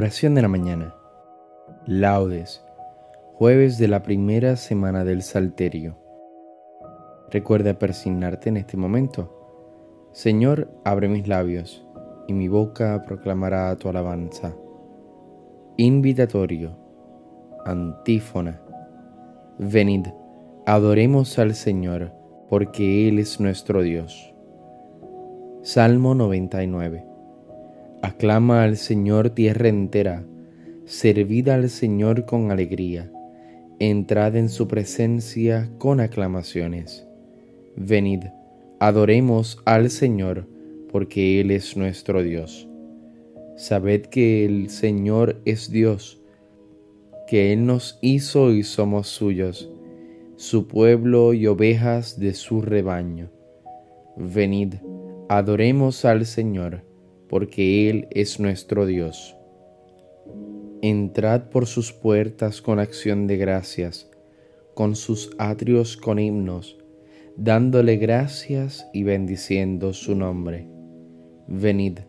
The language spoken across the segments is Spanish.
Oración de la mañana. Laudes. Jueves de la primera semana del Salterio. Recuerda persignarte en este momento. Señor, abre mis labios, y mi boca proclamará tu alabanza. Invitatorio. Antífona. Venid, adoremos al Señor, porque Él es nuestro Dios. Salmo 99. Aclama al Señor tierra entera, servid al Señor con alegría, entrad en su presencia con aclamaciones. Venid, adoremos al Señor, porque Él es nuestro Dios. Sabed que el Señor es Dios, que Él nos hizo y somos suyos, su pueblo y ovejas de su rebaño. Venid, adoremos al Señor porque Él es nuestro Dios. Entrad por sus puertas con acción de gracias, con sus atrios con himnos, dándole gracias y bendiciendo su nombre. Venid,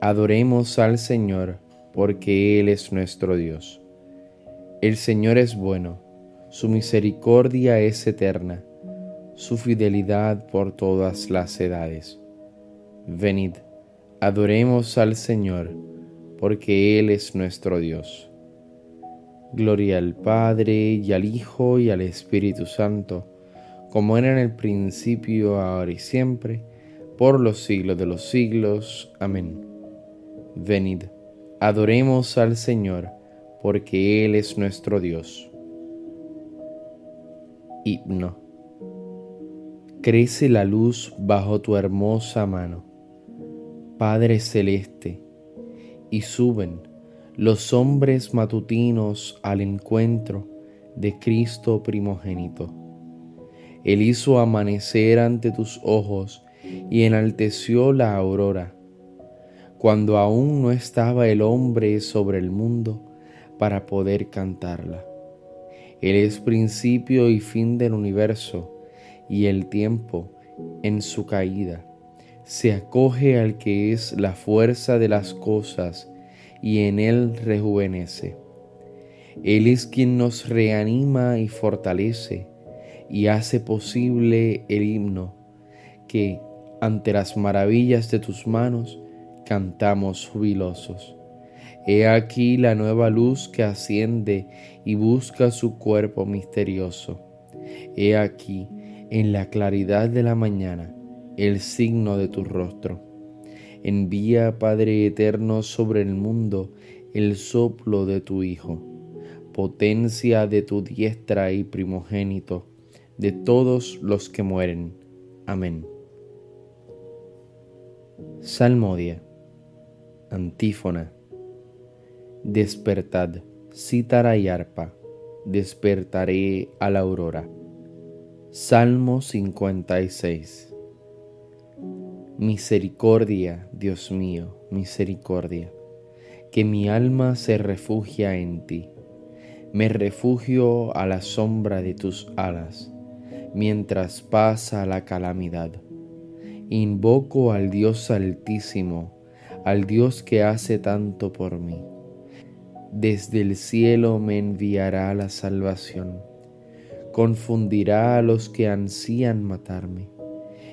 adoremos al Señor, porque Él es nuestro Dios. El Señor es bueno, su misericordia es eterna, su fidelidad por todas las edades. Venid, Adoremos al Señor, porque Él es nuestro Dios. Gloria al Padre y al Hijo y al Espíritu Santo, como era en el principio, ahora y siempre, por los siglos de los siglos. Amén. Venid, adoremos al Señor, porque Él es nuestro Dios. Himno. Crece la luz bajo tu hermosa mano Padre Celeste, y suben los hombres matutinos al encuentro de Cristo primogénito. Él hizo amanecer ante tus ojos y enalteció la aurora, cuando aún no estaba el hombre sobre el mundo para poder cantarla. Él es principio y fin del universo y el tiempo en su caída se acoge al que es la fuerza de las cosas y en él rejuvenece. Él es quien nos reanima y fortalece y hace posible el himno que, ante las maravillas de tus manos, cantamos jubilosos. He aquí la nueva luz que asciende y busca su cuerpo misterioso. He aquí, en la claridad de la mañana, el signo de tu rostro. Envía, Padre eterno, sobre el mundo el soplo de tu Hijo, potencia de tu diestra y primogénito de todos los que mueren. Amén. Salmodia. Antífona. Despertad, cítara y arpa, despertaré a la aurora. Salmo 56. Misericordia, Dios mío, misericordia, que mi alma se refugia en ti. Me refugio a la sombra de tus alas, mientras pasa la calamidad. Invoco al Dios altísimo, al Dios que hace tanto por mí. Desde el cielo me enviará la salvación, confundirá a los que ansían matarme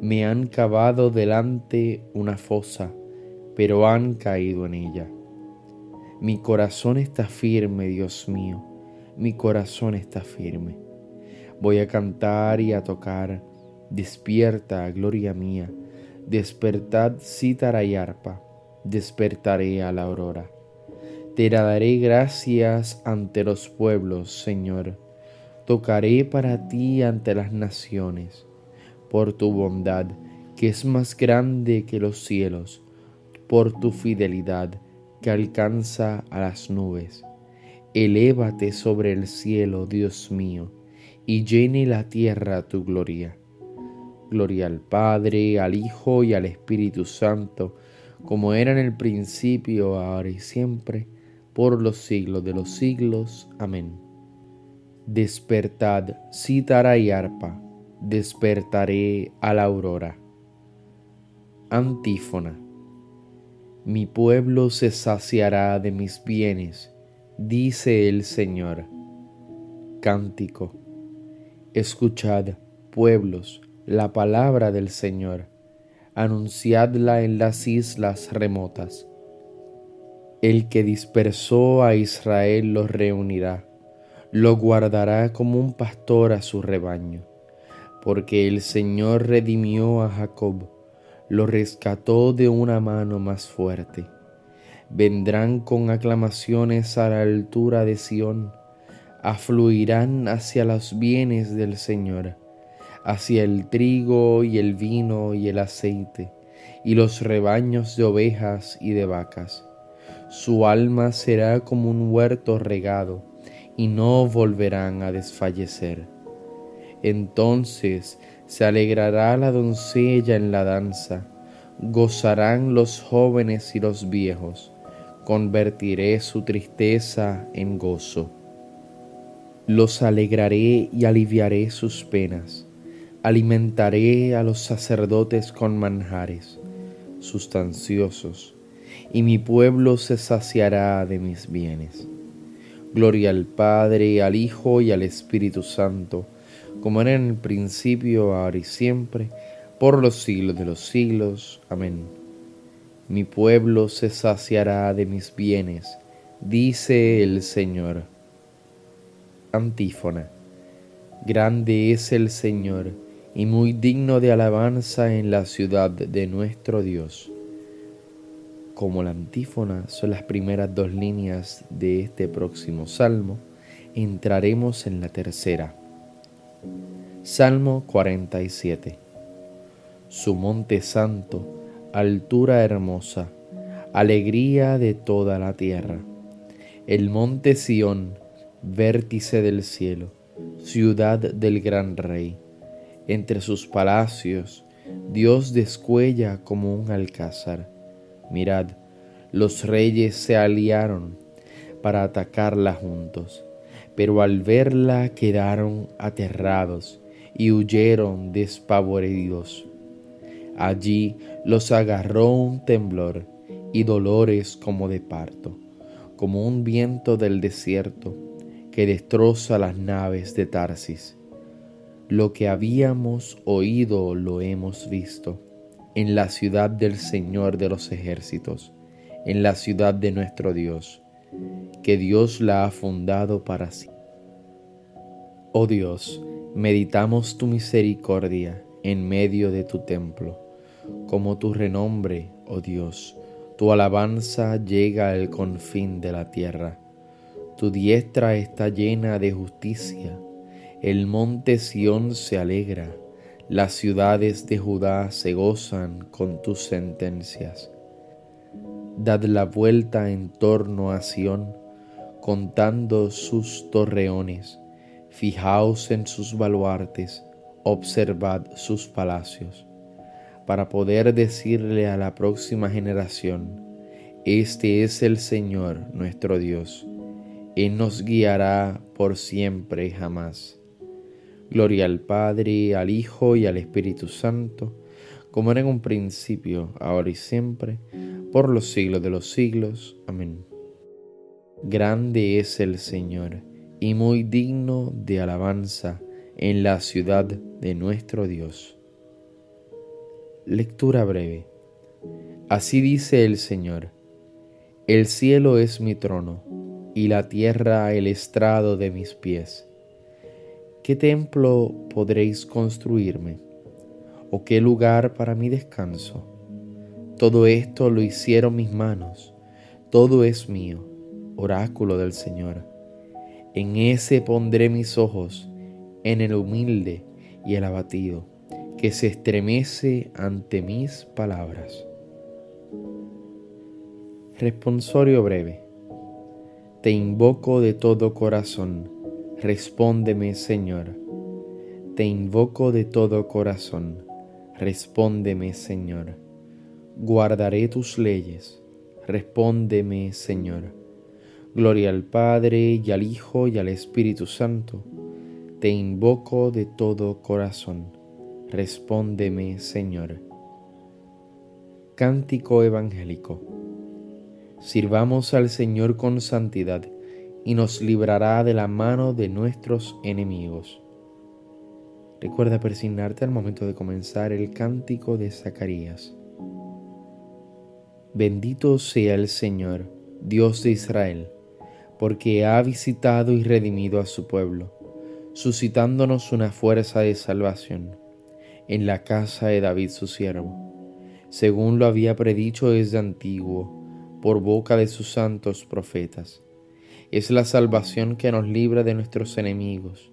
me han cavado delante una fosa, pero han caído en ella. Mi corazón está firme, Dios mío, mi corazón está firme. Voy a cantar y a tocar, despierta, gloria mía, despertad cítara y arpa, despertaré a la aurora. Te daré gracias ante los pueblos, Señor, tocaré para ti ante las naciones por tu bondad, que es más grande que los cielos, por tu fidelidad, que alcanza a las nubes. Elévate sobre el cielo, Dios mío, y llene la tierra tu gloria. Gloria al Padre, al Hijo y al Espíritu Santo, como era en el principio, ahora y siempre, por los siglos de los siglos. Amén. Despertad, cítara y arpa, despertaré a la aurora. Antífona. Mi pueblo se saciará de mis bienes dice el Señor. Cántico. Escuchad, pueblos, la palabra del Señor, anunciadla en las islas remotas. El que dispersó a Israel los reunirá, lo guardará como un pastor a su rebaño, porque el Señor redimió a Jacob, lo rescató de una mano más fuerte vendrán con aclamaciones a la altura de Sión, afluirán hacia los bienes del Señor, hacia el trigo y el vino y el aceite, y los rebaños de ovejas y de vacas. Su alma será como un huerto regado, y no volverán a desfallecer. Entonces se alegrará la doncella en la danza, gozarán los jóvenes y los viejos convertiré su tristeza en gozo. Los alegraré y aliviaré sus penas. Alimentaré a los sacerdotes con manjares sustanciosos, y mi pueblo se saciará de mis bienes. Gloria al Padre, al Hijo y al Espíritu Santo, como era en el principio, ahora y siempre, por los siglos de los siglos. Amén mi pueblo se saciará de mis bienes, dice el Señor. Antífona. Grande es el Señor y muy digno de alabanza en la ciudad de nuestro Dios. Como la antífona son las primeras dos líneas de este próximo salmo, entraremos en la tercera. Salmo 47. Su monte santo altura hermosa, alegría de toda la tierra. El monte Sión, vértice del cielo, ciudad del gran rey. Entre sus palacios, Dios descuella como un alcázar. Mirad, los reyes se aliaron para atacarla juntos, pero al verla quedaron aterrados y huyeron despavoridos. Allí los agarró un temblor y dolores como de parto, como un viento del desierto que destroza las naves de Tarsis. Lo que habíamos oído lo hemos visto en la ciudad del Señor de los ejércitos, en la ciudad de nuestro Dios, que Dios la ha fundado para sí. Oh Dios, meditamos tu misericordia en medio de tu templo como tu renombre, oh Dios. Tu alabanza llega al confín de la tierra. Tu diestra está llena de justicia. El monte Sión se alegra. Las ciudades de Judá se gozan con tus sentencias. Dad la vuelta en torno a Sión, contando sus torreones. Fijaos en sus baluartes, observad sus palacios para poder decirle a la próxima generación, este es el Señor nuestro Dios, Él nos guiará por siempre y jamás. Gloria al Padre, al Hijo y al Espíritu Santo, como era en un principio, ahora y siempre, por los siglos de los siglos. Amén. Grande es el Señor y muy digno de alabanza en la ciudad de nuestro Dios. Lectura breve. Así dice el Señor, el cielo es mi trono y la tierra el estrado de mis pies. ¿Qué templo podréis construirme? ¿O qué lugar para mi descanso? Todo esto lo hicieron mis manos, todo es mío, oráculo del Señor. En ese pondré mis ojos, en el humilde y el abatido que se estremece ante mis palabras. Responsorio breve. Te invoco de todo corazón, respóndeme Señor. Te invoco de todo corazón, respóndeme Señor. Guardaré tus leyes, respóndeme Señor. Gloria al Padre y al Hijo y al Espíritu Santo. Te invoco de todo corazón, respóndeme Señor. Cántico Evangélico. Sirvamos al Señor con santidad y nos librará de la mano de nuestros enemigos. Recuerda persignarte al momento de comenzar el cántico de Zacarías. Bendito sea el Señor, Dios de Israel, porque ha visitado y redimido a su pueblo, suscitándonos una fuerza de salvación en la casa de David su siervo según lo había predicho desde antiguo, por boca de sus santos profetas. Es la salvación que nos libra de nuestros enemigos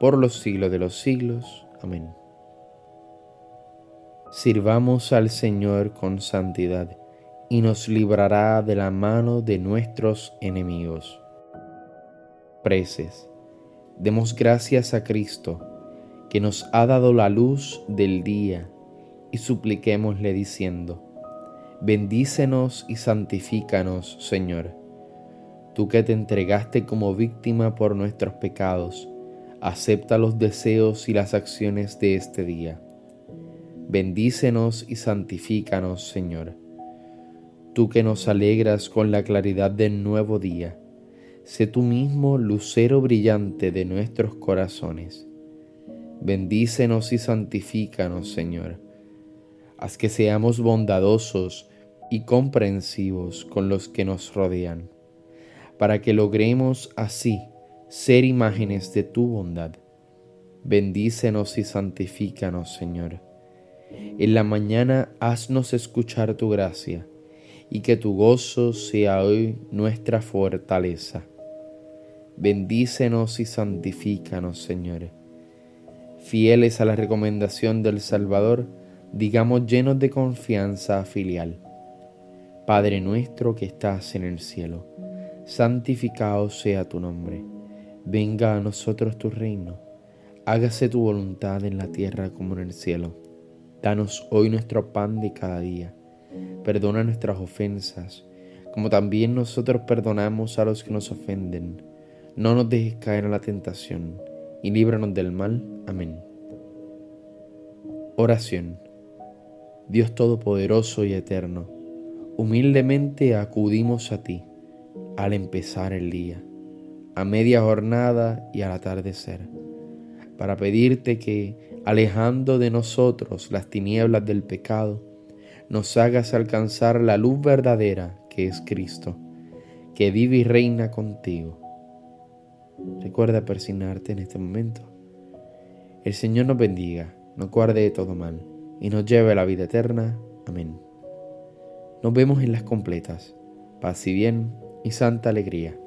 por los siglos de los siglos. Amén. Sirvamos al Señor con santidad, y nos librará de la mano de nuestros enemigos. Preces. Demos gracias a Cristo, que nos ha dado la luz del día y supliquémosle diciendo, Bendícenos y santifícanos, Señor. Tú que te entregaste como víctima por nuestros pecados, acepta los deseos y las acciones de este día. Bendícenos y santifícanos, Señor. Tú que nos alegras con la claridad del nuevo día, sé tú mismo lucero brillante de nuestros corazones. Bendícenos y santifícanos, Señor haz que seamos bondadosos y comprensivos con los que nos rodean, para que logremos así ser imágenes de tu bondad. Bendícenos y santifícanos, Señor. En la mañana haznos escuchar tu gracia y que tu gozo sea hoy nuestra fortaleza. Bendícenos y santifícanos, Señor. Fieles a la recomendación del Salvador, digamos llenos de confianza filial. Padre nuestro que estás en el cielo, santificado sea tu nombre, venga a nosotros tu reino, hágase tu voluntad en la tierra como en el cielo. Danos hoy nuestro pan de cada día, perdona nuestras ofensas, como también nosotros perdonamos a los que nos ofenden. No nos dejes caer en la tentación, y líbranos del mal. Amén. Oración. Dios Todopoderoso y Eterno, humildemente acudimos a ti al empezar el día, a media jornada y al atardecer, para pedirte que, alejando de nosotros las tinieblas del pecado, nos hagas alcanzar la luz verdadera que es Cristo, que vive y reina contigo. Recuerda persignarte en este momento. El Señor nos bendiga, nos guarde de todo mal y nos lleve a la vida eterna. Amén. Nos vemos en las completas. Paz y bien y santa alegría.